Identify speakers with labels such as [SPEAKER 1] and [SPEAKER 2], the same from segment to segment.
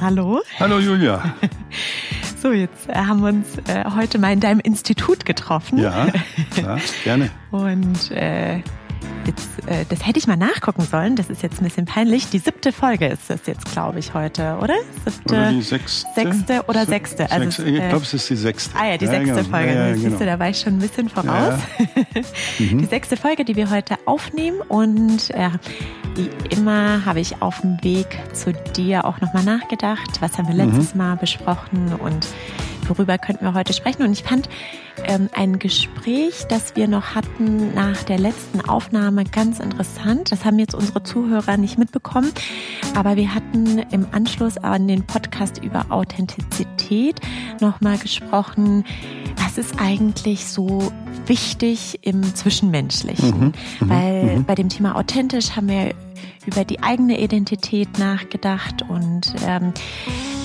[SPEAKER 1] hallo.
[SPEAKER 2] Hallo Julia.
[SPEAKER 1] So, jetzt äh, haben wir uns äh, heute mal in deinem Institut getroffen.
[SPEAKER 2] Ja, klar, gerne.
[SPEAKER 1] Und äh, Jetzt, äh, das hätte ich mal nachgucken sollen. Das ist jetzt ein bisschen peinlich. Die siebte Folge ist das jetzt, glaube ich, heute, oder?
[SPEAKER 2] Siebte, oder die sechste.
[SPEAKER 1] Sechste oder sechste.
[SPEAKER 2] Also, sechste. ich glaube, es ist die sechste.
[SPEAKER 1] Ah ja, die ja, sechste genau. Folge. Ja, ja, genau. Siehst du, da war ich schon ein bisschen voraus. Mhm. Die sechste Folge, die wir heute aufnehmen. Und äh, wie immer habe ich auf dem Weg zu dir auch nochmal nachgedacht. Was haben wir letztes mhm. Mal besprochen und worüber könnten wir heute sprechen? Und ich fand ähm, ein Gespräch, das wir noch hatten nach der letzten Aufnahme ganz interessant. Das haben jetzt unsere Zuhörer nicht mitbekommen. Aber wir hatten im Anschluss an den Podcast über Authentizität nochmal gesprochen. Was ist eigentlich so wichtig im Zwischenmenschlichen? Mhm, mhm Weil mhm. bei dem Thema authentisch haben wir über die eigene Identität nachgedacht und ähm,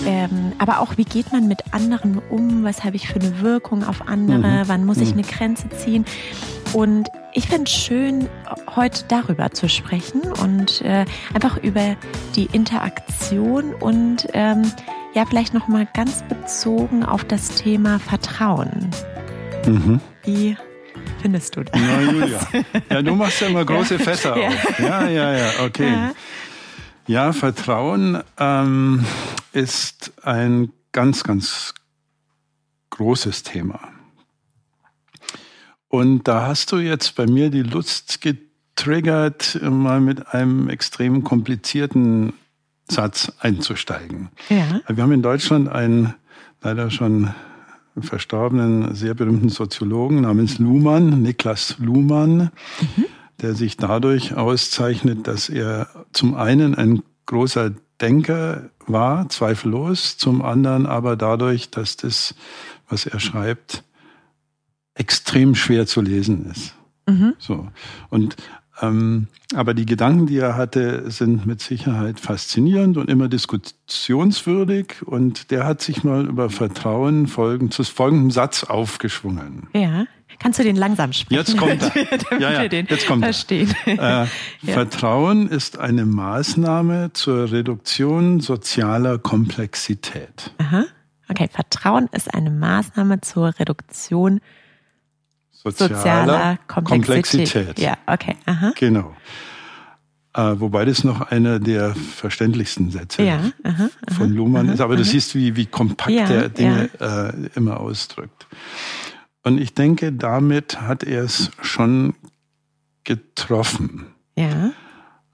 [SPEAKER 1] ähm, aber auch wie geht man mit anderen um? Was habe ich für eine Wirkung auf andere? Mhm. Wann muss ich mhm. eine Grenze ziehen? Und ich finde es schön, heute darüber zu sprechen und äh, einfach über die Interaktion und ähm, ja, vielleicht nochmal ganz bezogen auf das Thema Vertrauen. Mhm. Wie findest du das?
[SPEAKER 2] Na, Julia. Ja, du machst ja immer große Fässer ja. auf. Ja, ja, ja, okay. Ja, ja Vertrauen ähm, ist ein ganz, ganz großes Thema. Und da hast du jetzt bei mir die Lust getriggert, mal mit einem extrem komplizierten Satz einzusteigen. Ja. Wir haben in Deutschland einen leider schon verstorbenen, sehr berühmten Soziologen namens Luhmann, Niklas Luhmann, mhm. der sich dadurch auszeichnet, dass er zum einen ein großer Denker war, zweifellos, zum anderen aber dadurch, dass das, was er schreibt, extrem schwer zu lesen ist. Mhm. So. Und aber die Gedanken, die er hatte, sind mit Sicherheit faszinierend und immer diskussionswürdig. Und der hat sich mal über Vertrauen folgen, zu folgendem Satz aufgeschwungen.
[SPEAKER 1] Ja. Kannst du den langsam sprechen?
[SPEAKER 2] Jetzt kommt er.
[SPEAKER 1] ja, ja,
[SPEAKER 2] jetzt kommt verstehen. Äh, ja. Vertrauen ist eine Maßnahme zur Reduktion sozialer Komplexität.
[SPEAKER 1] Aha. Okay, Vertrauen ist eine Maßnahme zur Reduktion sozialer, sozialer Komplexität. Komplexität.
[SPEAKER 2] Ja, okay. Aha. Genau. Äh, wobei das noch einer der verständlichsten Sätze ja, aha, aha, von Luhmann aha, ist. Aber du siehst, wie, wie kompakt ja, er Dinge ja. äh, immer ausdrückt. Und ich denke, damit hat er es schon getroffen.
[SPEAKER 1] Ja.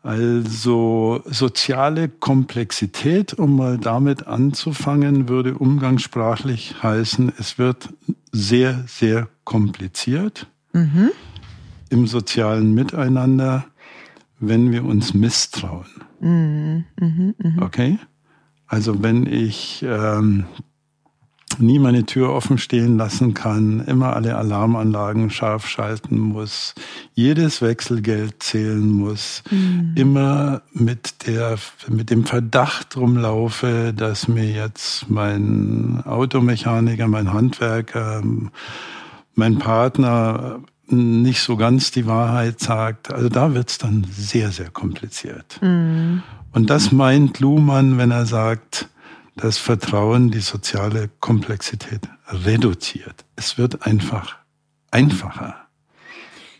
[SPEAKER 2] Also soziale Komplexität, um mal damit anzufangen, würde umgangssprachlich heißen, es wird sehr, sehr kompliziert mhm. im sozialen Miteinander, wenn wir uns misstrauen. Mhm. Mhm. mhm. Okay? Also wenn ich ähm, nie meine Tür offen stehen lassen kann, immer alle Alarmanlagen scharf schalten muss, jedes Wechselgeld zählen muss, mhm. immer mit der, mit dem Verdacht rumlaufe, dass mir jetzt mein Automechaniker, mein Handwerker, mein Partner nicht so ganz die Wahrheit sagt. Also da wird's dann sehr, sehr kompliziert. Mhm. Und das meint Luhmann, wenn er sagt, das Vertrauen die soziale Komplexität reduziert. Es wird einfach einfacher.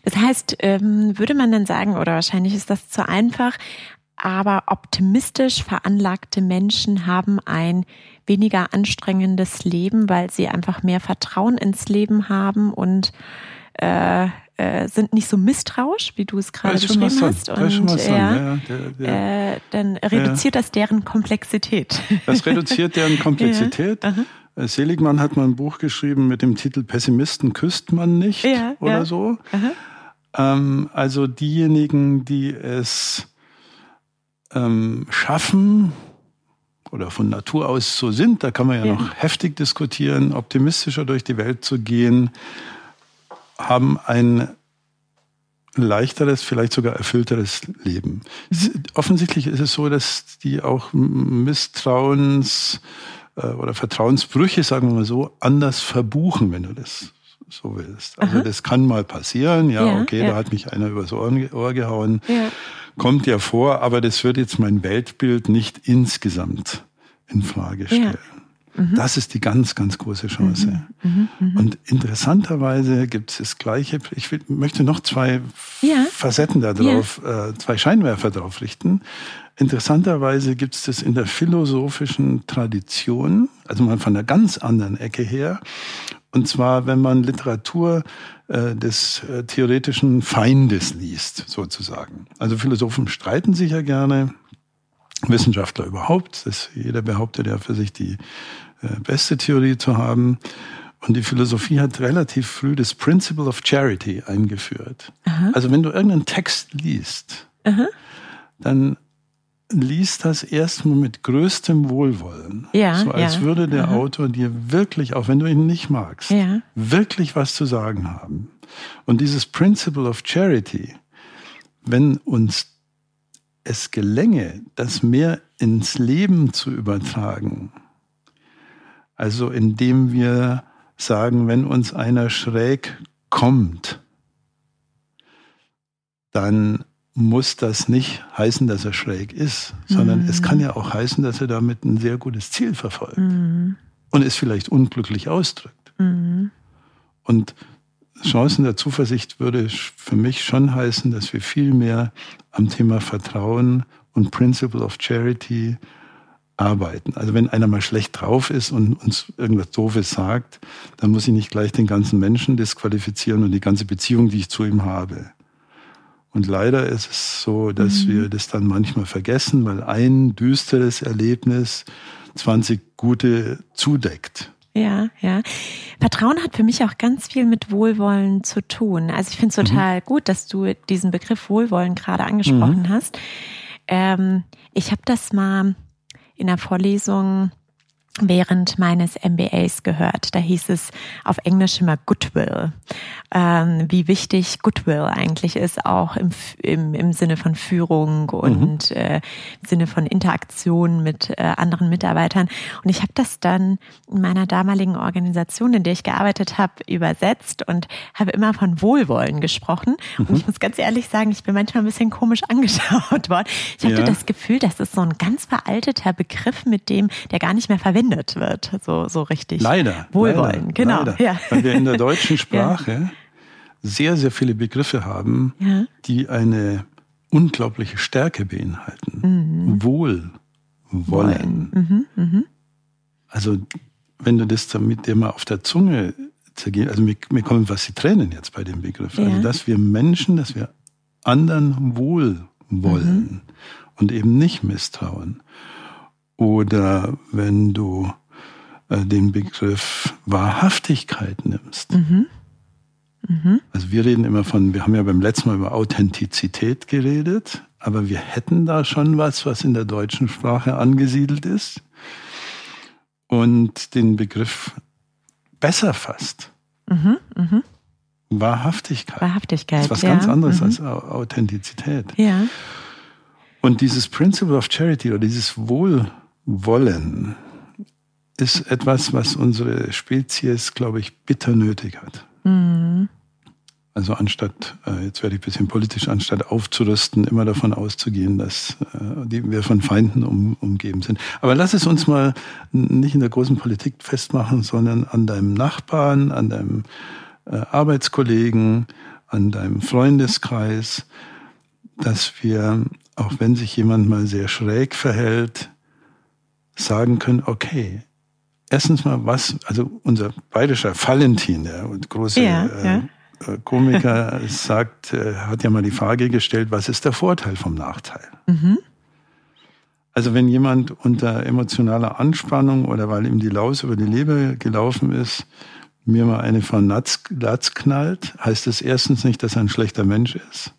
[SPEAKER 1] Das heißt, ähm, würde man dann sagen, oder wahrscheinlich ist das zu einfach, aber optimistisch veranlagte Menschen haben ein weniger anstrengendes Leben, weil sie einfach mehr Vertrauen ins Leben haben und äh, äh, sind nicht so misstrauisch, wie du es gerade beschrieben hast. Und ja, äh, dann reduziert das deren Komplexität.
[SPEAKER 2] Das reduziert deren Komplexität. Ja. Seligmann hat mal ein Buch geschrieben mit dem Titel Pessimisten küsst man nicht ja, oder ja. so. Ähm, also diejenigen, die es ähm, schaffen oder von Natur aus so sind, da kann man ja, ja, noch heftig diskutieren, optimistischer durch die Welt zu gehen, haben ein leichteres, vielleicht sogar erfüllteres Leben. Mhm. Offensichtlich ist es so, dass die auch Misstrauens- äh, oder Vertrauensbrüche, sagen wir mal so, anders verbuchen, wenn du das so willst. Also Aha. das kann mal passieren, ja, ja okay, ja. da hat mich einer übers Ohr, Ohr gehauen. Ja. Kommt ja vor, aber das wird jetzt mein Weltbild nicht insgesamt in Frage stellen. Mhm. Das ist die ganz, ganz große Chance. Mhm. Mhm. mhm. Und interessanterweise gibt es das Gleiche. Ich will, möchte noch zwei ja. Facetten darauf, ja. äh, zwei Scheinwerfer darauf richten. Interessanterweise gibt es das in der philosophischen Tradition, also mal von einer ganz anderen Ecke her. Und zwar, wenn man Literatur äh, des äh, theoretischen Feindes liest, sozusagen. Also Philosophen streiten sich ja gerne, Wissenschaftler überhaupt. Das, jeder behauptet ja für sich die äh, beste Theorie zu haben. Und die Philosophie hat relativ früh das Principle of Charity eingeführt. Aha. Also wenn du irgendeinen Text liest, Aha. dann liest das erstmal mit größtem Wohlwollen. Ja, so als ja. würde der Aha. Autor dir wirklich, auch wenn du ihn nicht magst, ja. wirklich was zu sagen haben. Und dieses Principle of Charity, wenn uns es gelänge, das mehr ins Leben zu übertragen, also indem wir sagen, wenn uns einer schräg kommt, dann muss das nicht heißen, dass er schräg ist, sondern mhm. es kann ja auch heißen, dass er damit ein sehr gutes Ziel verfolgt mhm. und es vielleicht unglücklich ausdrückt. Mhm. Und Chancen der Zuversicht würde für mich schon heißen, dass wir viel mehr am Thema Vertrauen und Principle of Charity arbeiten. Also wenn einer mal schlecht drauf ist und uns irgendwas Doofes sagt, dann muss ich nicht gleich den ganzen Menschen disqualifizieren und die ganze Beziehung, die ich zu ihm habe. Und leider ist es so, dass mhm. wir das dann manchmal vergessen, weil ein düsteres Erlebnis 20 gute zudeckt.
[SPEAKER 1] Ja, ja. Vertrauen hat für mich auch ganz viel mit Wohlwollen zu tun. Also ich finde es mhm. total mhm. gut, dass du diesen Begriff Wohlwollen gerade angesprochen mhm. hast. Ähm, ich habe das mal in der Vorlesung während meines MBAs gehört. Da hieß es auf Englisch immer Goodwill. Ähm, wie wichtig Goodwill eigentlich ist, auch im, im, im Sinne von Führung und mhm. äh, im Sinne von Interaktion mit äh, anderen Mitarbeitern. Und ich habe das dann in meiner damaligen Organisation, in der ich gearbeitet habe, übersetzt und habe immer von Wohlwollen gesprochen. Mhm. Und ich muss ganz ehrlich sagen, ich bin manchmal ein bisschen komisch angeschaut worden. Ich hatte ja. das Gefühl, das ist so ein ganz veralteter Begriff, mit dem der gar nicht mehr verwendet verwendet wird, so, so richtig.
[SPEAKER 2] Leider.
[SPEAKER 1] Wohlwollen,
[SPEAKER 2] leider,
[SPEAKER 1] genau.
[SPEAKER 2] Leider. Ja. Weil wir in der deutschen Sprache ja. sehr, sehr viele Begriffe haben, ja. die eine unglaubliche Stärke beinhalten. Mhm. Wohl, wollen. Mhm, mh. Also, wenn du das damit dir mal auf der Zunge zergehst, also mir, mir kommen was die Tränen jetzt bei dem Begriff. Also, ja. Also, dass wir Menschen, dass wir anderen wohl wollen mhm. und eben nicht misstrauen. Oder wenn du äh, den Begriff Wahrhaftigkeit nimmst. Mhm. Mhm. Also wir reden immer von, wir haben ja beim letzten Mal über Authentizität geredet, aber wir hätten da schon was, was in der deutschen Sprache angesiedelt ist und den Begriff besser fasst. Mhm. Mhm. Wahrhaftigkeit.
[SPEAKER 1] Wahrhaftigkeit. Das
[SPEAKER 2] ist was ja. ganz anderes mhm. als Authentizität. Ja. Und dieses Principle of Charity oder dieses Wohl wollen ist etwas, was unsere Spezies, glaube ich, bitter nötig hat. Mhm. Also anstatt, äh, jetzt werde ich ein bisschen politisch, anstatt aufzurüsten, immer davon auszugehen, dass äh, wir von Feinden um, umgeben sind. Aber lass es uns mal nicht in der großen Politik festmachen, sondern an deinem Nachbarn, an deinem äh, Arbeitskollegen, an deinem Freundeskreis, dass wir, auch wenn sich jemand mal sehr schräg verhält, sagen können, okay, erstens mal was, also unser bayerischer Valentin, der große ja, äh, ja. Äh, Komiker, sagt, äh, hat ja mal die Frage gestellt, was ist der Vorteil vom Nachteil? Mhm. Also wenn jemand unter emotionaler Anspannung oder weil ihm die Laus über die Leber gelaufen ist, mir mal eine von Latz, Latz knallt, heißt das erstens nicht, dass er ein schlechter Mensch ist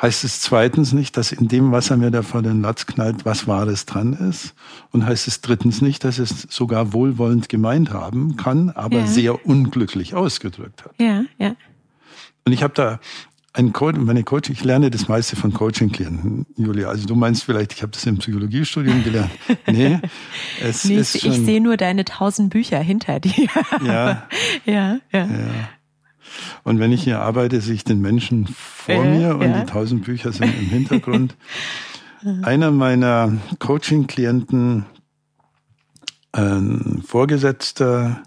[SPEAKER 2] heißt es zweitens nicht, dass in dem, was er mir da vor den Latz knallt, was Wahres dran ist. Und heißt es drittens nicht, dass es sogar wohlwollend gemeint haben kann, aber ja. sehr unglücklich ausgedrückt hat.
[SPEAKER 1] Ja, ja.
[SPEAKER 2] Und ich habe da ein Coach, meine Coach, ich lerne das meiste von Coaching-Klienten, Julia. Also du meinst vielleicht, ich habe das im Psychologiestudium gelernt. Nee,
[SPEAKER 1] es nee, ist schon, ich sehe nur deine tausend Bücher hinter dir.
[SPEAKER 2] Ja, ja, ja. ja. Und wenn ich hier arbeite, sehe ich den Menschen vor äh, mir und ja. die tausend Bücher sind im Hintergrund. Einer meiner Coaching-Klienten Ein Vorgesetzter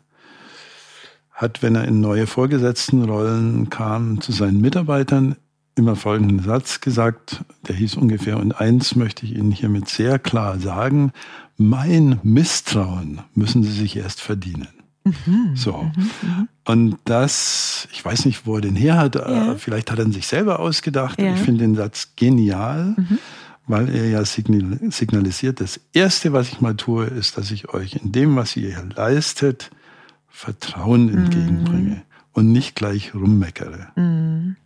[SPEAKER 2] hat, wenn er in neue Vorgesetztenrollen kam, zu seinen Mitarbeitern immer folgenden Satz gesagt, der hieß ungefähr, und eins möchte ich Ihnen hiermit sehr klar sagen, mein Misstrauen müssen Sie sich erst verdienen. Mhm, so. Mhm, mhm. und das, ich weiß nicht, wo er den her hat, ja. vielleicht hat er ihn sich selber ausgedacht. Ja. Ich finde den Satz genial, mhm. weil er ja signalisiert, das Erste, was ich mal tue, ist, dass ich euch in dem, was ihr hier leistet, Vertrauen entgegenbringe und nicht gleich rummeckere.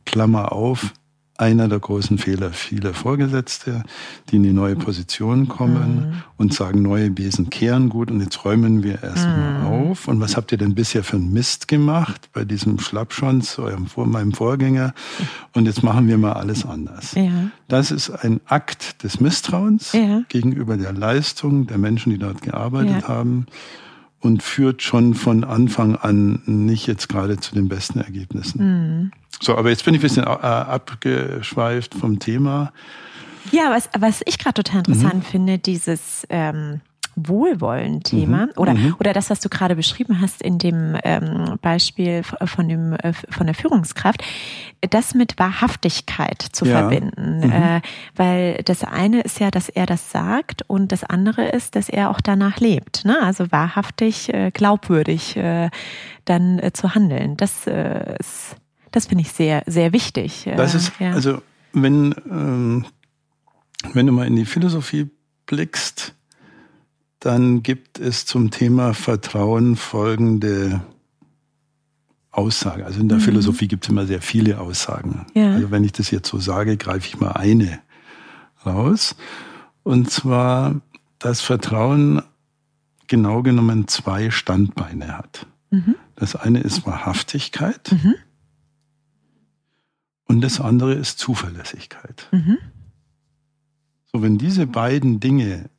[SPEAKER 2] Klammer auf, einer der großen Fehler vieler Vorgesetzte, die in die neue Position kommen mhm. und sagen, neue Besen kehren gut und jetzt räumen wir erstmal mhm. auf. Und was habt ihr denn bisher für einen Mist gemacht bei diesem Schlappschwanz, eurem, meinem Vorgänger? Und jetzt machen wir mal alles anders. Ja. Das ist ein Akt des Misstrauens ja. gegenüber der Leistung der Menschen, die dort gearbeitet ja. haben und führt schon von Anfang an nicht jetzt gerade zu den besten Ergebnissen. Mhm. So, aber jetzt bin ich ein bisschen äh, abgeschweift vom Thema.
[SPEAKER 1] Ja, was, was ich gerade total interessant mhm. finde, dieses ähm, Wohlwollen-Thema mhm. oder, mhm. oder das, was du gerade beschrieben hast in dem ähm, Beispiel von, dem, äh, von der Führungskraft, das mit Wahrhaftigkeit zu ja. verbinden. Mhm. Äh, weil das eine ist ja, dass er das sagt und das andere ist, dass er auch danach lebt. Ne? Also wahrhaftig, äh, glaubwürdig äh, dann äh, zu handeln. Das äh, ist, das finde ich sehr, sehr wichtig.
[SPEAKER 2] Das ist, ja. also wenn, ähm, wenn du mal in die Philosophie blickst, dann gibt es zum Thema Vertrauen folgende Aussage. Also in der mhm. Philosophie gibt es immer sehr viele Aussagen. Ja. Also wenn ich das jetzt so sage, greife ich mal eine raus. Und zwar, dass Vertrauen genau genommen zwei Standbeine hat. Mhm. Das eine ist Wahrhaftigkeit mhm. und das andere ist Zuverlässigkeit. Mhm. So, wenn diese beiden Dinge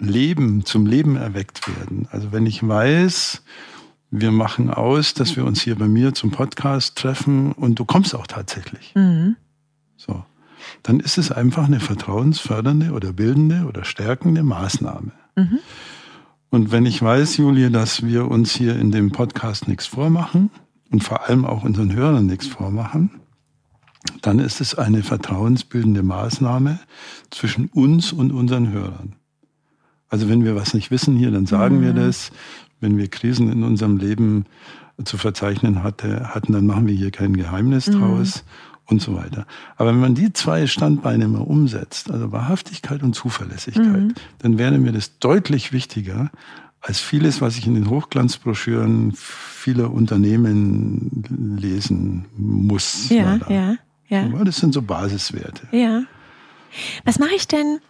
[SPEAKER 2] Leben, zum Leben erweckt werden. Also wenn ich weiß, wir machen aus, dass wir uns hier bei mir zum Podcast treffen und du kommst auch tatsächlich. Mhm. So. Dann ist es einfach eine vertrauensfördernde oder bildende oder stärkende Maßnahme. Mhm. Und wenn ich weiß, Julie, dass wir uns hier in dem Podcast nichts vormachen und vor allem auch unseren Hörern nichts vormachen, dann ist es eine vertrauensbildende Maßnahme zwischen uns und unseren Hörern. Also wenn wir was nicht wissen hier, dann sagen mhm. wir das. Wenn wir Krisen in unserem Leben zu verzeichnen hatte, hatten, dann machen wir hier kein Geheimnis mhm. draus und so weiter. Aber wenn man die zwei Standbeine mal umsetzt, also Wahrhaftigkeit und Zuverlässigkeit, mhm. dann wäre mir das deutlich wichtiger als vieles, was ich in den Hochglanzbroschüren vieler Unternehmen lesen muss.
[SPEAKER 1] Ja, ja, ja.
[SPEAKER 2] Das sind so Basiswerte.
[SPEAKER 1] Ja. Was mache ich denn?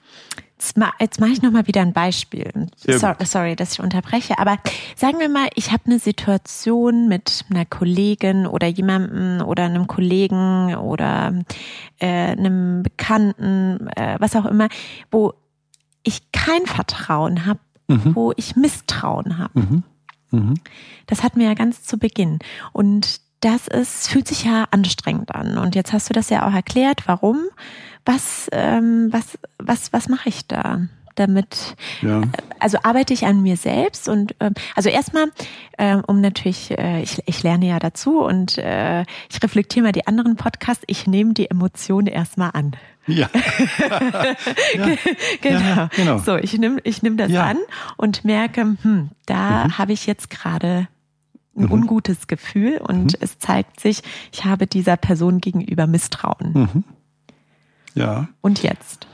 [SPEAKER 1] Jetzt, ma, jetzt mache ich nochmal wieder ein Beispiel. So, sorry, dass ich unterbreche. Aber sagen wir mal, ich habe eine Situation mit einer Kollegin oder jemandem oder einem Kollegen oder äh, einem Bekannten, äh, was auch immer, wo ich kein Vertrauen habe, mhm. wo ich Misstrauen habe. Mhm. Mhm. Das hatten wir ja ganz zu Beginn. Und das ist, fühlt sich ja anstrengend an. Und jetzt hast du das ja auch erklärt, warum was, ähm, was, was, was mache ich da? damit, ja. also arbeite ich an mir selbst und ähm, also erstmal, ähm, um natürlich, äh, ich, ich lerne ja dazu und äh, ich reflektiere mal die anderen Podcasts, ich nehme die Emotionen erstmal an.
[SPEAKER 2] Ja.
[SPEAKER 1] ja. genau. Ja, genau. So, ich nehme ich nehm das an und merke, hm, da mhm. habe ich jetzt gerade ein mhm. ungutes Gefühl und mhm. es zeigt sich, ich habe dieser Person gegenüber Misstrauen.
[SPEAKER 2] Ja.
[SPEAKER 1] Und jetzt?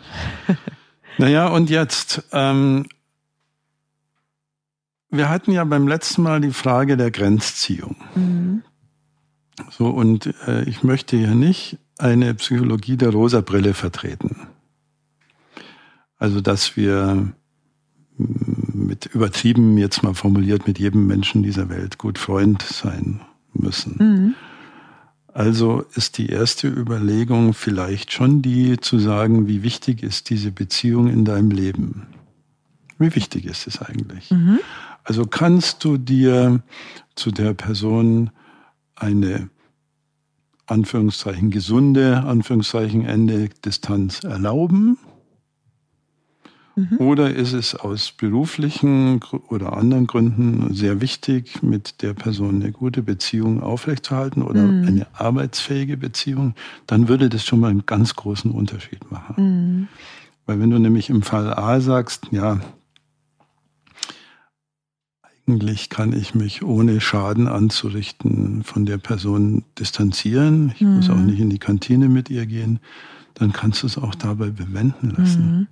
[SPEAKER 2] naja, und jetzt. Ähm, wir hatten ja beim letzten Mal die Frage der Grenzziehung. Mhm. So, und äh, ich möchte hier nicht eine Psychologie der rosa Brille vertreten. Also, dass wir mit übertrieben jetzt mal formuliert mit jedem Menschen dieser Welt gut Freund sein müssen. Mhm. Also ist die erste Überlegung vielleicht schon die zu sagen, wie wichtig ist diese Beziehung in deinem Leben? Wie wichtig ist es eigentlich? Mhm. Also kannst du dir zu der Person eine Anführungszeichen gesunde, Anführungszeichen Ende Distanz erlauben? Mhm. Oder ist es aus beruflichen oder anderen Gründen sehr wichtig, mit der Person eine gute Beziehung aufrechtzuerhalten oder mhm. eine arbeitsfähige Beziehung? Dann würde das schon mal einen ganz großen Unterschied machen. Mhm. Weil wenn du nämlich im Fall A sagst, ja, eigentlich kann ich mich ohne Schaden anzurichten von der Person distanzieren. Ich muss auch mhm. nicht in die Kantine mit ihr gehen. Dann kannst du es auch dabei bewenden lassen.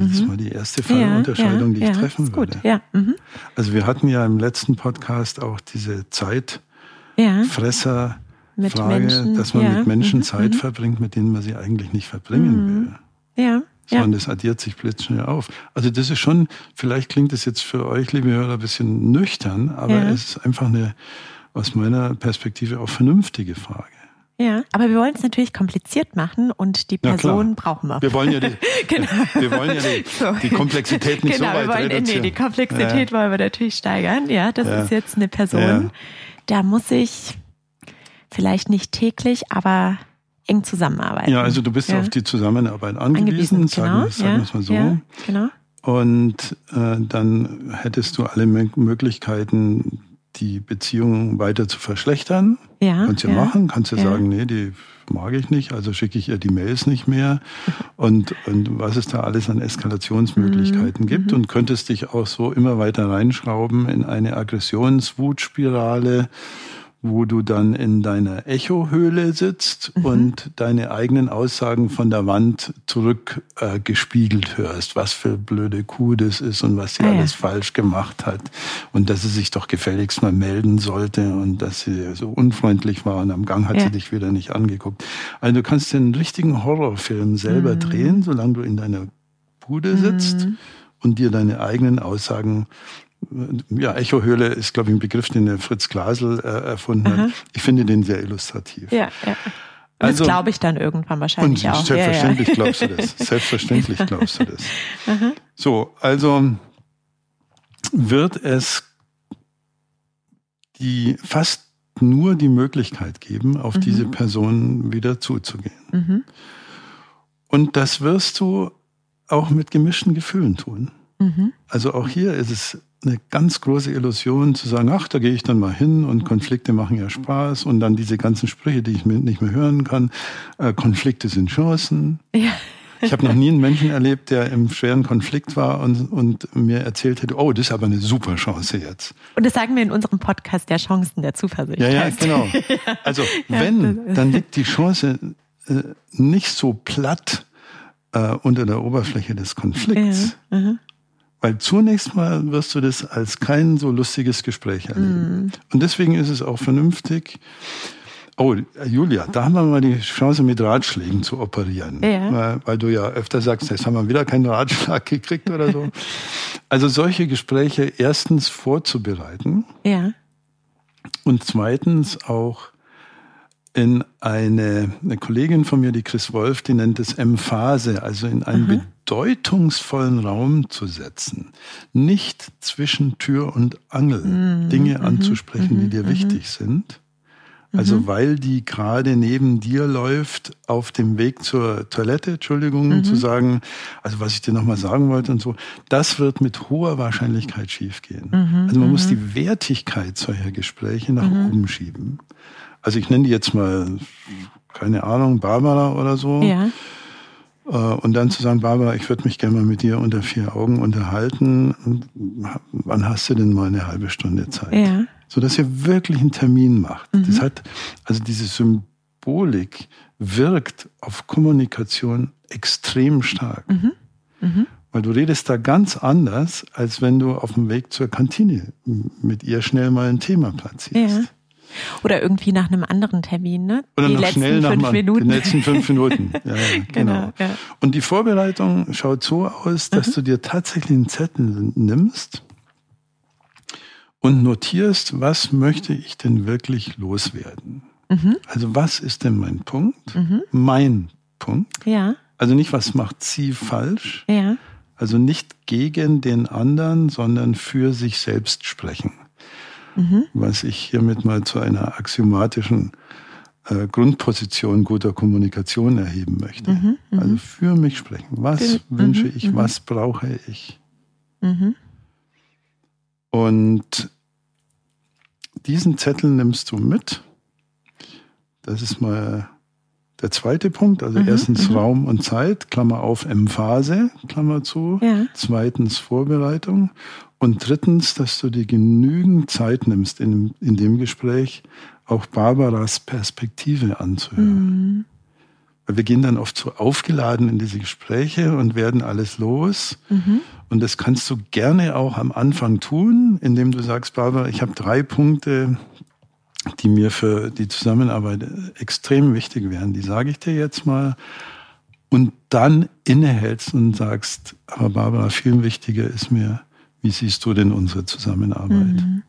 [SPEAKER 2] Also das mhm. war die erste Fallunterscheidung, ja, ja, die ich ja, treffen würde. Ja. Mhm. Also wir hatten ja im letzten Podcast auch diese Zeitfresser Frage, dass man mit Menschen mhm. Zeit mhm. verbringt, mit denen man sie eigentlich nicht verbringen mhm. will. Ja. Sondern das addiert sich blitzschnell auf. Also das ist schon, vielleicht klingt das jetzt für euch, liebe Hörer, ein bisschen nüchtern, aber es ist einfach eine aus meiner Perspektive auch vernünftige Frage.
[SPEAKER 1] Ja, aber wir wollen es natürlich kompliziert machen und die Person brauchen wir.
[SPEAKER 2] Wir wollen ja die, genau. wir wollen ja die, so. die Komplexität nicht genau, so weit wir wollen, reduzieren.
[SPEAKER 1] Nee, die Komplexität ja. wollen wir natürlich steigern. Ja, das ja. ist jetzt eine Person, ja. da muss ich vielleicht nicht täglich, aber eng zusammenarbeiten.
[SPEAKER 2] Ja, also du bist auf die Zusammenarbeit angewiesen, angewiesen sagen, genau. sagen wir es mal so. genau. Und äh, dann hättest du alle Möglichkeiten, die Beziehung weiter zu verschlechtern. Ja, kannst ja, ja machen, kannst ja, ja, sagen, nee, die mag ich nicht, also schicke ich ihr die Mails nicht mehr und, und was es da alles an Eskalationsmöglichkeiten mhm. gibt mhm. und könntest dich auch so immer weiter reinschrauben in eine Aggressionswutspirale wo du dann in deiner Echohöhle sitzt mhm. und deine eigenen Aussagen von der Wand zurückgespiegelt äh, hörst, was für blöde Kuh das ist und was sie ah, alles ja. falsch gemacht hat und dass sie sich doch gefälligst mal melden sollte und dass sie so unfreundlich war und am Gang hat ja. sie dich wieder nicht angeguckt. Also du kannst den richtigen Horrorfilm selber mhm. drehen, solange du in deiner Bude sitzt mhm. und dir deine eigenen Aussagen ja, Echohöhle ist, glaube ich, ein Begriff, den der Fritz Glasel äh, erfunden Aha. hat. Ich finde den sehr illustrativ. Ja, ja.
[SPEAKER 1] Also, das glaube ich dann irgendwann wahrscheinlich und auch.
[SPEAKER 2] Selbstverständlich ja, ja. glaubst du das. Selbstverständlich glaubst du das. Aha. So, also wird es die fast nur die Möglichkeit geben, auf mhm. diese Person wieder zuzugehen. Mhm. Und das wirst du auch mit gemischten Gefühlen tun. Mhm. Also auch hier ist es eine ganz große Illusion zu sagen, ach, da gehe ich dann mal hin und Konflikte machen ja Spaß und dann diese ganzen Sprüche, die ich nicht mehr hören kann. Äh, Konflikte sind Chancen. Ja. Ich habe noch nie einen Menschen erlebt, der im schweren Konflikt war und, und mir erzählt hätte, oh, das ist aber eine super Chance jetzt.
[SPEAKER 1] Und das sagen wir in unserem Podcast der Chancen der Zuversicht.
[SPEAKER 2] Ja, ja, genau. Also wenn, dann liegt die Chance äh, nicht so platt äh, unter der Oberfläche des Konflikts. Ja, weil zunächst mal wirst du das als kein so lustiges Gespräch erleben. Mm. Und deswegen ist es auch vernünftig, Oh, Julia, da haben wir mal die Chance, mit Ratschlägen zu operieren. Ja. Weil, weil, du ja öfter sagst, jetzt haben wir wieder keinen Ratschlag gekriegt oder so. also solche Gespräche erstens vorzubereiten. Ja. Und zweitens auch in eine, eine Kollegin von mir, die Chris Wolf, die nennt es Emphase, also in einen mhm bedeutungsvollen Raum zu setzen, nicht zwischen Tür und Angel mhm. Dinge mhm. anzusprechen, mhm. die dir mhm. wichtig sind. Also mhm. weil die gerade neben dir läuft auf dem Weg zur Toilette, Entschuldigung, mhm. zu sagen, also was ich dir nochmal sagen wollte und so, das wird mit hoher Wahrscheinlichkeit schiefgehen. Also man muss die Wertigkeit solcher Gespräche nach oben schieben. Also ich nenne die jetzt mal, keine Ahnung, Barbara oder so. Ja äh, und dann zu sagen, Barbara, ich würde mich gerne mal mit dir unter vier Augen unterhalten. Wann hast du denn mal eine halbe Stunde Zeit? Ja. So dass ihr wirklich einen Termin macht. Mhm. Das hat, also diese Symbolik wirkt auf Kommunikation extrem stark. Mhm. Mhm. Weil du redest da ganz anders, als wenn du auf dem Weg zur Kantine mit ihr schnell mal ein Thema platzierst. Ja.
[SPEAKER 1] Oder irgendwie nach einem anderen Termin, ne?
[SPEAKER 2] Oder die noch schnell nach fünf Minuten. den letzten fünf Minuten. Ja, genau. genau ja. Und die Vorbereitung schaut so aus, dass mhm. du dir tatsächlich einen Zettel nimmst und notierst, was möchte ich denn wirklich loswerden? Mhm. Also was ist denn mein Punkt? Mhm. Mein Punkt. Ja. Also nicht, was macht sie falsch? Ja. Also nicht gegen den anderen, sondern für sich selbst sprechen mhm. was ich hiermit mal zu einer axiomatischen äh, Grundposition guter Kommunikation erheben möchte. Mhm, mhm. also für mich sprechen. Was für, wünsche mhm, ich? Mhm. Was brauche ich? Und diesen Zettel nimmst du mit. Das ist mal der zweite Punkt. Also erstens Raum und Zeit, Klammer auf, Emphase, Klammer zu. Ja. Zweitens Vorbereitung. Und drittens, dass du dir genügend Zeit nimmst in, in dem Gespräch, auch Barbaras Perspektive anzuhören. Mhm. Weil wir gehen dann oft so aufgeladen in diese Gespräche und werden alles los. Mhm. Und das kannst du gerne auch am Anfang tun, indem du sagst, Barbara, ich habe drei Punkte, die mir für die Zusammenarbeit extrem wichtig wären. Die sage ich dir jetzt mal. Und dann innehältst und sagst, aber Barbara, viel wichtiger ist mir, wie siehst du denn unsere Zusammenarbeit? Mhm.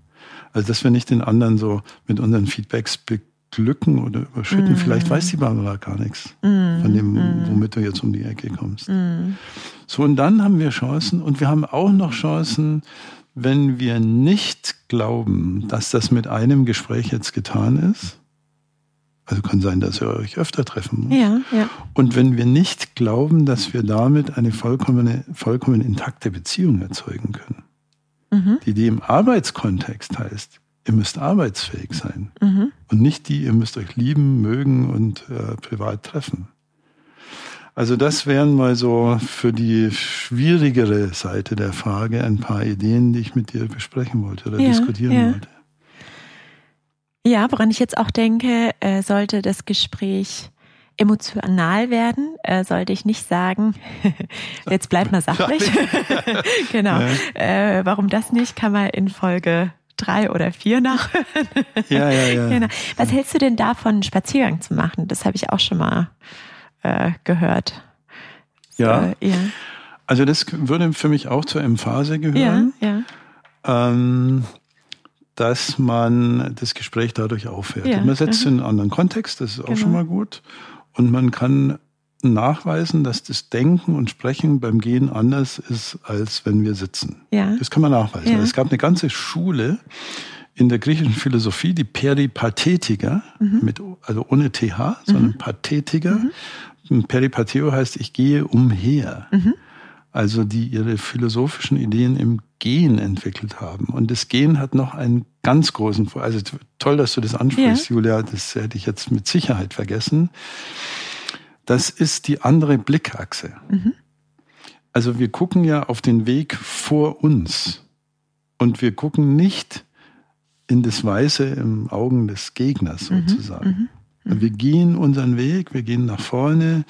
[SPEAKER 2] Also, dass wir nicht den anderen so mit unseren Feedbacks beglücken oder überschütten. Mhm. Vielleicht weiß die Barbara gar nichts mhm. von dem, mhm. womit du jetzt um die Ecke kommst. Mhm. So, und dann haben wir Chancen und wir haben auch noch Chancen, wenn wir nicht glauben, dass das mit einem Gespräch jetzt getan ist. Also kann sein, dass ihr euch öfter treffen muss. Ja, ja. Und wenn wir nicht glauben, dass wir damit eine vollkommene, vollkommen intakte Beziehung erzeugen können, mhm. die, die im Arbeitskontext heißt, ihr müsst arbeitsfähig sein mhm. und nicht die, ihr müsst euch lieben, mögen und äh, privat treffen. Also das wären mal so für die schwierigere Seite der Frage ein paar Ideen, die ich mit dir besprechen wollte oder ja, diskutieren ja. wollte.
[SPEAKER 1] Ja, woran ich jetzt auch denke, äh, sollte das Gespräch emotional werden, äh, sollte ich nicht sagen, jetzt bleibt mal sachlich. genau. Ja. Äh, warum das nicht, kann man in Folge drei oder vier nachhören. ja, ja, ja. Genau. Was hältst du denn davon, einen Spaziergang zu machen? Das habe ich auch schon mal äh, gehört.
[SPEAKER 2] Ja. ja. Also das würde für mich auch zur Emphase gehören. Ja, ja. Ähm, dass man das Gespräch dadurch aufwertet. Ja, man setzt es in einen anderen Kontext, das ist auch genau. schon mal gut. Und man kann nachweisen, dass das Denken und Sprechen beim Gehen anders ist, als wenn wir sitzen. Ja. Das kann man nachweisen. Ja. Es gab eine ganze Schule in der griechischen Philosophie, die Peripatetiker, mhm. mit, also ohne TH, sondern mhm. Pathetiker. Mhm. Peripateo heißt, ich gehe umher. Mhm also die ihre philosophischen Ideen im Gehen entwickelt haben. Und das Gehen hat noch einen ganz großen Vor Also toll, dass du das ansprichst, ja. Julia, das hätte ich jetzt mit Sicherheit vergessen. Das ist die andere Blickachse. Mhm. Also wir gucken ja auf den Weg vor uns und wir gucken nicht in das Weiße im Augen des Gegners mhm. sozusagen. Mhm. Mhm. Wir gehen unseren Weg, wir gehen nach vorne,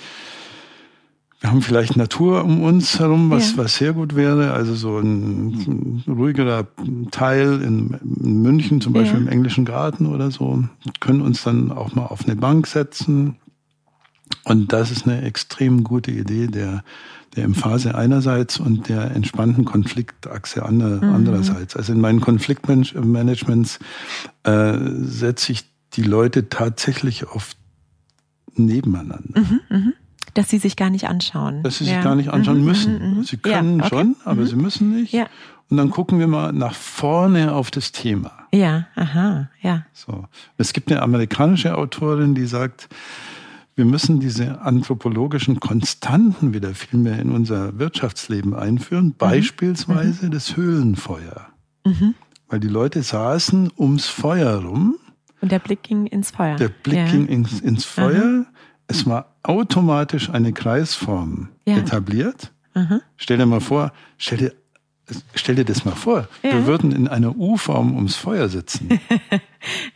[SPEAKER 2] wir haben vielleicht Natur um uns herum, was, ja. was sehr gut wäre. Also so ein, ein ruhigerer Teil in, in, München, zum Beispiel ja. im englischen Garten oder so, können uns dann auch mal auf eine Bank setzen. Und das ist eine extrem gute Idee der, der Emphase einerseits und der entspannten Konfliktachse ander, mhm. andererseits. Also in meinen Konfliktmanagements äh, setze ich die Leute tatsächlich oft nebeneinander. Mhm, mh
[SPEAKER 1] dass sie sich gar nicht anschauen.
[SPEAKER 2] Dass sie sich gar nicht anschauen mhm, müssen. Mhm, mhm. Sie können ja, okay. schon, aber mhm. sie müssen nicht. Ja. Und dann gucken wir mal nach vorne auf das Thema.
[SPEAKER 1] Ja, aha, ja.
[SPEAKER 2] So. Es gibt eine amerikanische Autorin, die sagt, wir müssen diese anthropologischen Konstanten wieder viel mehr in unser Wirtschaftsleben einführen, mhm. beispielsweise mhm. das Höhlenfeuer. Weil die Leute saßen ums Feuer rum.
[SPEAKER 1] Und der Blick ging ins Feuer.
[SPEAKER 2] Der Blick ja. ging ins, ins Feuer. Aha es war automatisch eine Kreisform ja. etabliert. Mhm. Stell dir mal vor, stell dir, stell dir das mal vor, ja. wir würden in einer U-Form ums Feuer sitzen.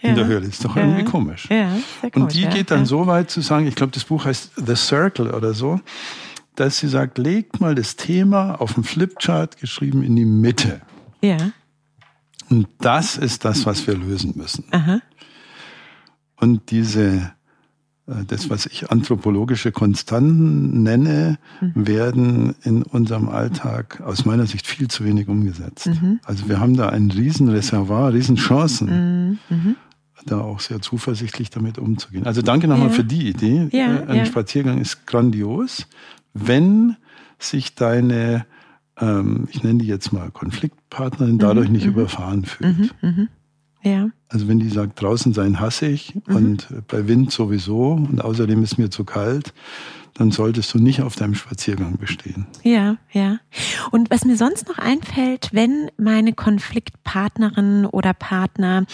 [SPEAKER 2] ja. In der Höhle. Ist doch irgendwie komisch. komisch. Und die geht dann so weit zu sagen, ich glaube, das Buch heißt The Circle oder so, dass sie sagt, legt mal das Thema auf dem Flipchart geschrieben in die Mitte. Ja. Und das ist das, was wir lösen müssen. Aha. Und diese das, was ich anthropologische Konstanten nenne, mhm. werden in unserem Alltag aus meiner Sicht viel zu wenig umgesetzt. Mhm. Also wir haben da ein Riesenreservoir, Riesenchancen, mhm. mhm. da auch sehr zuversichtlich damit umzugehen. Also danke nochmal ja. für die Idee. Ja, äh, Ein ja. Spaziergang ist grandios, wenn sich deine, ähm, ich nenne die jetzt mal Konfliktpartnerin, dadurch mhm. nicht mhm. überfahren fühlt.
[SPEAKER 1] Ja.
[SPEAKER 2] Also wenn die sagt, draußen sein hasse ich mhm. und bei Wind sowieso und außerdem ist mir zu kalt, dann solltest du nicht auf deinem Spaziergang bestehen.
[SPEAKER 1] Ja, ja. Und was mir sonst noch einfällt, wenn meine Konfliktpartnerin oder Partner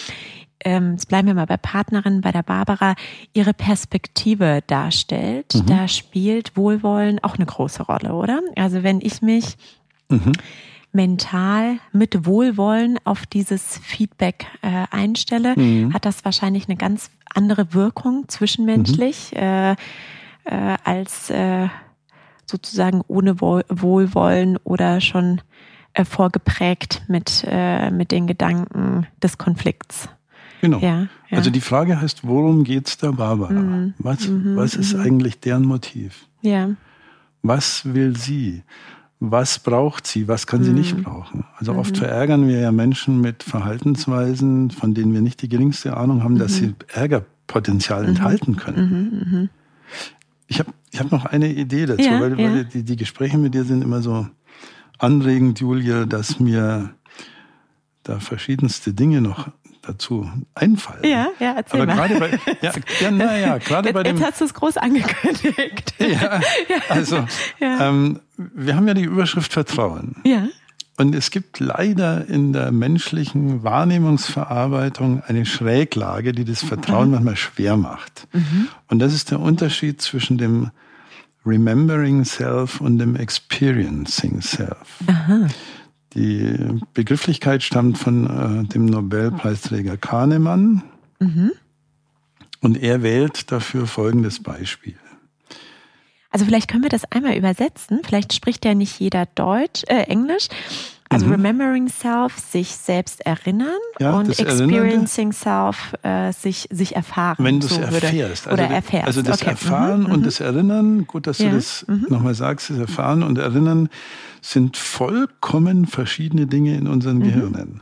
[SPEAKER 1] ähm, jetzt bleiben wir mal bei Partnerin, bei der Barbara, ihre Perspektive darstellt, mhm. da spielt Wohlwollen auch eine große Rolle, oder? Also wenn ich mich mhm. Mental mit Wohlwollen auf dieses Feedback äh, einstelle, mhm. hat das wahrscheinlich eine ganz andere Wirkung zwischenmenschlich mhm. äh, äh, als äh, sozusagen ohne Wohl Wohlwollen oder schon äh, vorgeprägt mit, äh, mit den Gedanken des Konflikts.
[SPEAKER 2] Genau. Ja, ja. Also die Frage heißt, worum geht's der Barbara? Mhm. Was, mhm, was ist mhm. eigentlich deren Motiv?
[SPEAKER 1] Ja.
[SPEAKER 2] Was will sie? Was braucht sie? Was kann sie nicht mhm. brauchen? Also oft mhm. verärgern wir ja Menschen mit Verhaltensweisen, von denen wir nicht die geringste Ahnung haben, dass sie Ärgerpotenzial enthalten können. Ich habe ich hab noch eine Idee dazu, ja, weil, weil die, die Gespräche mit dir sind immer so anregend, Julia, dass mir da verschiedenste Dinge noch dazu einfallen.
[SPEAKER 1] Ja, ja, erzähl
[SPEAKER 2] Aber
[SPEAKER 1] mal.
[SPEAKER 2] Gerade bei, ja, ja, naja, gerade bei dem.
[SPEAKER 1] Jetzt hast du es groß angekündigt.
[SPEAKER 2] Ja, also, ja. Ähm, wir haben ja die Überschrift Vertrauen.
[SPEAKER 1] Ja.
[SPEAKER 2] Und es gibt leider in der menschlichen Wahrnehmungsverarbeitung eine Schräglage, die das Vertrauen mhm. manchmal schwer macht. Mhm. Und das ist der Unterschied zwischen dem Remembering Self und dem Experiencing Self. Aha. Die Begrifflichkeit stammt von äh, dem Nobelpreisträger Kahnemann. Mhm. Und er wählt dafür folgendes Beispiel.
[SPEAKER 1] Also vielleicht können wir das einmal übersetzen. Vielleicht spricht ja nicht jeder Deutsch, äh, Englisch. Also mhm. remembering self, sich selbst erinnern ja, und experiencing self, äh, sich, sich erfahren.
[SPEAKER 2] Wenn du es so erfährst.
[SPEAKER 1] Also oder erfährst.
[SPEAKER 2] Also das okay. Erfahren mhm. und das Erinnern, gut, dass ja. du das mhm. nochmal sagst, das Erfahren und Erinnern sind vollkommen verschiedene Dinge in unseren mhm. Gehirnen.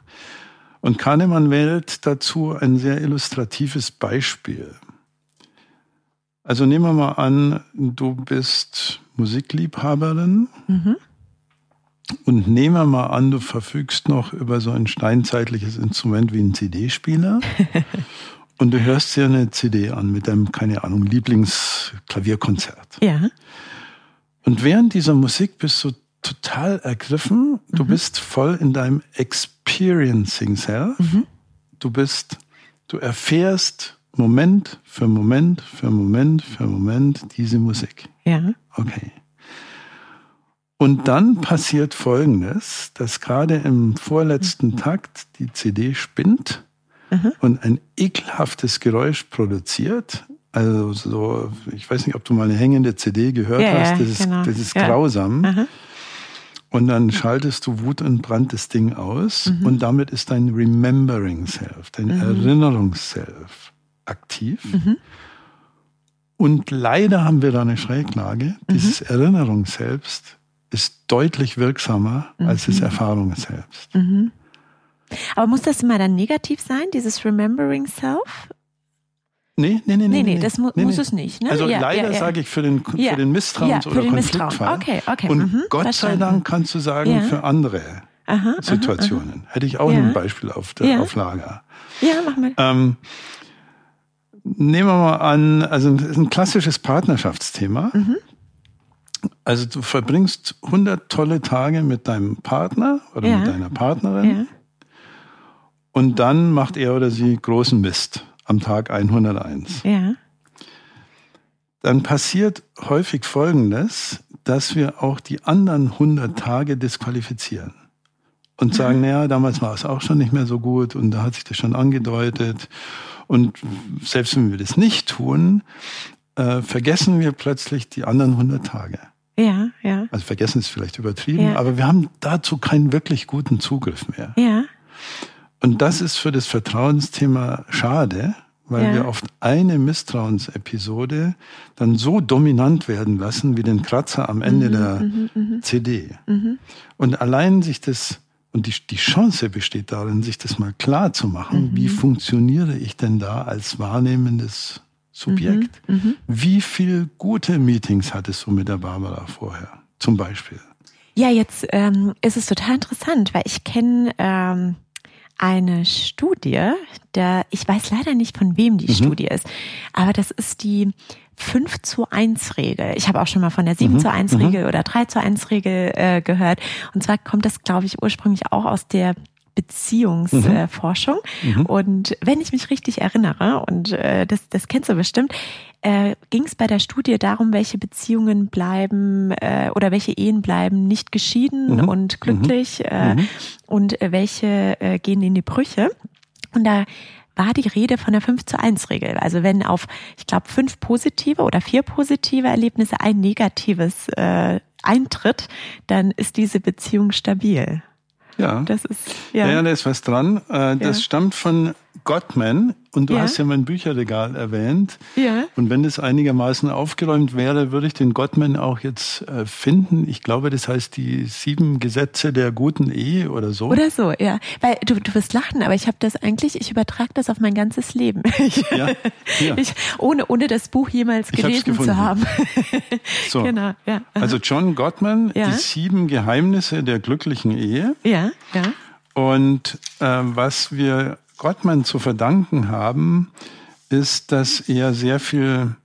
[SPEAKER 2] Und Kahnemann wählt dazu ein sehr illustratives Beispiel. Also nehmen wir mal an, du bist Musikliebhaberin. Mhm. Und nehmen wir mal an, du verfügst noch über so ein steinzeitliches Instrument wie ein CD-Spieler. und du hörst dir eine CD an mit deinem, keine Ahnung, Lieblingsklavierkonzert.
[SPEAKER 1] Ja.
[SPEAKER 2] Und während dieser Musik bist du total ergriffen. Du mhm. bist voll in deinem Experiencing Self. Mhm. Du bist, du erfährst Moment für Moment für Moment für Moment diese Musik.
[SPEAKER 1] Ja.
[SPEAKER 2] Okay. Und dann passiert Folgendes, dass gerade im vorletzten mhm. Takt die CD spinnt mhm. und ein ekelhaftes Geräusch produziert. Also so, ich weiß nicht, ob du mal eine hängende CD gehört ja, hast, das ist, genau. das ist ja. grausam. Mhm. Und dann schaltest du Wut und Brand das Ding aus mhm. und damit ist dein Remembering Self, dein mhm. Erinnerungs-Self aktiv. Mhm. Und leider haben wir da eine Schräglage. Dieses mhm. Erinnerungs selbst ist deutlich wirksamer als das mhm. Erfahrung selbst.
[SPEAKER 1] Mhm. Aber muss das immer dann negativ sein, dieses Remembering Self?
[SPEAKER 2] Nee, nee, nee, nee. Nee,
[SPEAKER 1] nee, das mu nee, muss es nicht. Ne?
[SPEAKER 2] Also ja, leider ja, sage ich für den, für den Misstrauens- ja, oder den Konfliktfall.
[SPEAKER 1] Okay, okay.
[SPEAKER 2] Und mhm, Gott verstanden. sei Dank kannst du sagen, für andere aha, Situationen. Aha, aha. Hätte ich auch ein Beispiel auf, der, auf Lager.
[SPEAKER 1] Ja, mach mal.
[SPEAKER 2] Ähm, nehmen wir mal an, also ein klassisches Partnerschaftsthema. Mhm. Also du verbringst 100 tolle Tage mit deinem Partner oder mit deiner Partnerin. Und dann macht er oder sie großen Mist am Tag 101.
[SPEAKER 1] Ja.
[SPEAKER 2] Dann passiert häufig Folgendes, dass wir auch die anderen 100 Tage disqualifizieren und sagen, naja, damals war es auch schon nicht mehr so gut und da hat sich das schon angedeutet. Und selbst wenn wir das nicht tun, äh, vergessen wir plötzlich die anderen 100 Tage.
[SPEAKER 1] Ja, ja.
[SPEAKER 2] Also vergessen ist vielleicht übertrieben, ja. aber wir haben dazu keinen wirklich guten Zugriff mehr.
[SPEAKER 1] Ja.
[SPEAKER 2] Und das ist für das Vertrauensthema schade, weil ja. wir oft eine Misstrauensepisode dann so dominant werden lassen wie den Kratzer am Ende mhm, der mhm, mhm. CD. Mhm. Und allein sich das, und die, die Chance besteht darin, sich das mal klar zu machen, wie mhm. funktioniere ich denn da als wahrnehmendes Subjekt? Mhm, mhm. Wie viel gute Meetings hattest du mit der Barbara vorher, zum Beispiel?
[SPEAKER 1] Ja, jetzt ähm, ist es total interessant, weil ich kenne ähm, eine Studie, der, ich weiß leider nicht, von wem die mhm. Studie ist, aber das ist die 5 zu 1 Regel. Ich habe auch schon mal von der 7 mhm. zu 1 mhm. Regel oder 3 zu 1 Regel äh, gehört. Und zwar kommt das, glaube ich, ursprünglich auch aus der Beziehungsforschung. Mhm. Und wenn ich mich richtig erinnere, und äh, das, das kennst du bestimmt, äh, ging es bei der Studie darum, welche Beziehungen bleiben äh, oder welche Ehen bleiben nicht geschieden mhm. und glücklich mhm. Äh, mhm. und äh, welche äh, gehen in die Brüche. Und da war die Rede von der 5 zu 1 Regel. Also wenn auf, ich glaube, fünf positive oder vier positive Erlebnisse ein negatives äh, eintritt, dann ist diese Beziehung stabil.
[SPEAKER 2] Ja. Das ist, ja. Ja, da ist was dran. Äh, das ja. stammt von Gottman und du ja. hast ja mein Bücherregal erwähnt. Ja. Und wenn das einigermaßen aufgeräumt wäre, würde ich den Gottman auch jetzt äh, finden. Ich glaube, das heißt die sieben Gesetze der guten Ehe oder so.
[SPEAKER 1] Oder so, ja. Weil du, du wirst lachen, aber ich habe das eigentlich, ich übertrage das auf mein ganzes Leben. ja, ja. Ich, ohne, ohne das Buch jemals gelesen zu haben.
[SPEAKER 2] so. Genau, ja. Also John Gottman, ja. die sieben Geheimnisse der glücklichen Ehe.
[SPEAKER 1] Ja, ja.
[SPEAKER 2] Und äh, was wir Gottman zu verdanken haben, ist, dass er sehr viel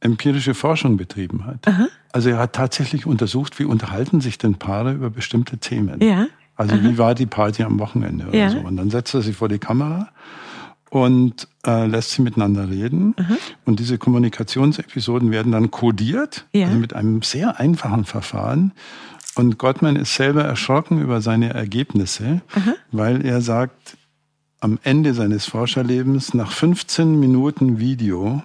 [SPEAKER 2] empirische Forschung betrieben hat. Aha. Also er hat tatsächlich untersucht, wie unterhalten sich denn Paare über bestimmte Themen. Ja. Also Aha. wie war die Party am Wochenende oder ja. so. Und dann setzt er sich vor die Kamera und äh, lässt sie miteinander reden. Aha. Und diese Kommunikationsepisoden werden dann kodiert, ja. also mit einem sehr einfachen Verfahren. Und Gottman ist selber erschrocken über seine Ergebnisse, weil er sagt, am Ende seines Forscherlebens, nach 15 Minuten Video,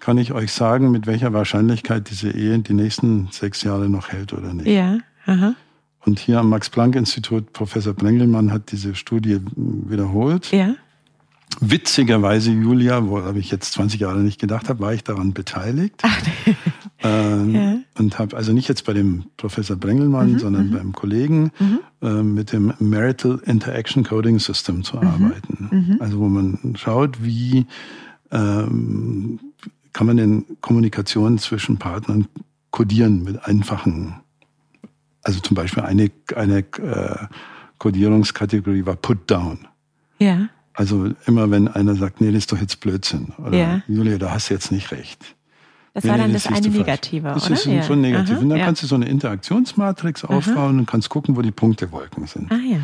[SPEAKER 2] kann ich euch sagen, mit welcher Wahrscheinlichkeit diese Ehe die nächsten sechs Jahre noch hält oder nicht.
[SPEAKER 1] Ja, aha.
[SPEAKER 2] Und hier am Max-Planck-Institut, Professor Brengelmann hat diese Studie wiederholt. Ja. Witzigerweise, Julia, wo ich jetzt 20 Jahre nicht gedacht habe, war ich daran beteiligt. Ach, nee. ähm, ja. Und habe also nicht jetzt bei dem Professor Brengelmann, mhm, sondern mhm. beim Kollegen mhm. Äh, mit dem Marital Interaction Coding System zu mhm, arbeiten. Mhm. Also wo man schaut, wie ähm, kann man denn Kommunikation zwischen Partnern kodieren mit einfachen, also zum Beispiel eine, eine äh, Kodierungskategorie war Put Down.
[SPEAKER 1] Ja.
[SPEAKER 2] Also immer wenn einer sagt, nee, das ist doch jetzt Blödsinn. Oder ja. Julia, da hast du jetzt nicht recht.
[SPEAKER 1] Das nee, war dann das, das eine Negative,
[SPEAKER 2] das
[SPEAKER 1] oder?
[SPEAKER 2] Das ist ja. schon negativ. Aha, und dann ja. kannst du so eine Interaktionsmatrix Aha. aufbauen und kannst gucken, wo die Punktewolken sind.
[SPEAKER 1] Ah, ja.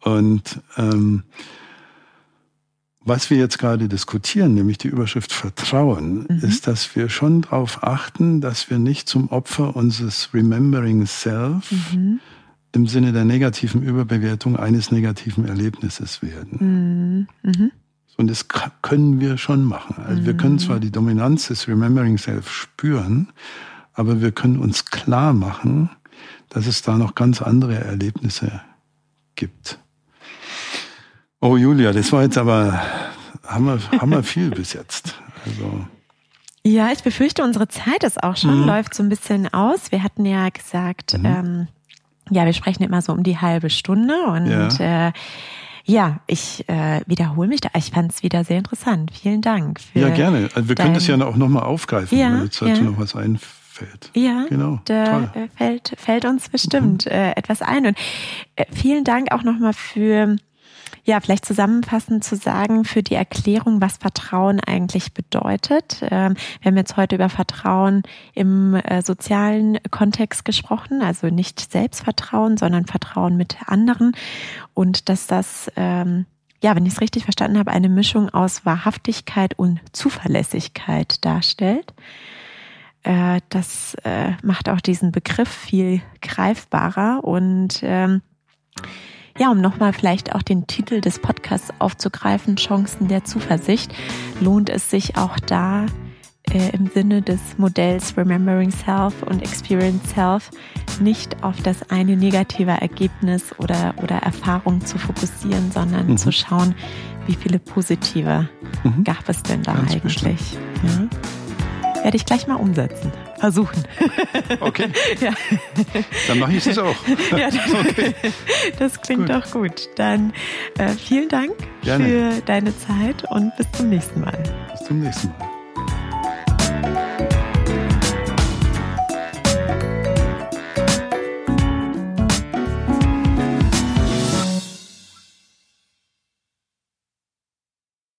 [SPEAKER 2] Und ähm, was wir jetzt gerade diskutieren, nämlich die Überschrift Vertrauen, mhm. ist, dass wir schon darauf achten, dass wir nicht zum Opfer unseres Remembering Self mhm im Sinne der negativen Überbewertung eines negativen Erlebnisses werden. Mhm. Mhm. Und das können wir schon machen. Also wir können zwar die Dominanz des Remembering Self spüren, aber wir können uns klar machen, dass es da noch ganz andere Erlebnisse gibt. Oh Julia, das war jetzt aber haben wir, haben wir viel bis jetzt. Also
[SPEAKER 1] ja, ich befürchte, unsere Zeit ist auch schon, mhm. läuft so ein bisschen aus. Wir hatten ja gesagt, mhm. ähm, ja, wir sprechen immer so um die halbe Stunde und ja. Äh, ja, ich äh, wiederhole mich da. Ich fand es wieder sehr interessant. Vielen Dank.
[SPEAKER 2] Für ja, gerne. Also wir können das ja auch nochmal aufgreifen, ja, wenn jetzt dazu ja. noch was einfällt.
[SPEAKER 1] Ja, genau. Da Toll. fällt, fällt uns bestimmt mhm. äh, etwas ein. Und äh, vielen Dank auch nochmal für ja, vielleicht zusammenfassend zu sagen für die Erklärung, was Vertrauen eigentlich bedeutet. Ähm, wir haben jetzt heute über Vertrauen im äh, sozialen Kontext gesprochen, also nicht Selbstvertrauen, sondern Vertrauen mit anderen und dass das ähm, ja, wenn ich es richtig verstanden habe, eine Mischung aus Wahrhaftigkeit und Zuverlässigkeit darstellt. Äh, das äh, macht auch diesen Begriff viel greifbarer und ähm, ja, um nochmal vielleicht auch den Titel des Podcasts aufzugreifen, Chancen der Zuversicht, lohnt es sich auch da äh, im Sinne des Modells Remembering Self und Experience Self nicht auf das eine negative Ergebnis oder, oder Erfahrung zu fokussieren, sondern mhm. zu schauen, wie viele positive mhm. gab es denn da Ganz eigentlich. Ja? Werde ich gleich mal umsetzen versuchen.
[SPEAKER 2] Okay. ja. Dann mache ich es auch. ja,
[SPEAKER 1] das, okay. das klingt gut. doch gut. Dann äh, vielen Dank Gerne. für deine Zeit und bis zum nächsten Mal.
[SPEAKER 2] Bis zum nächsten Mal.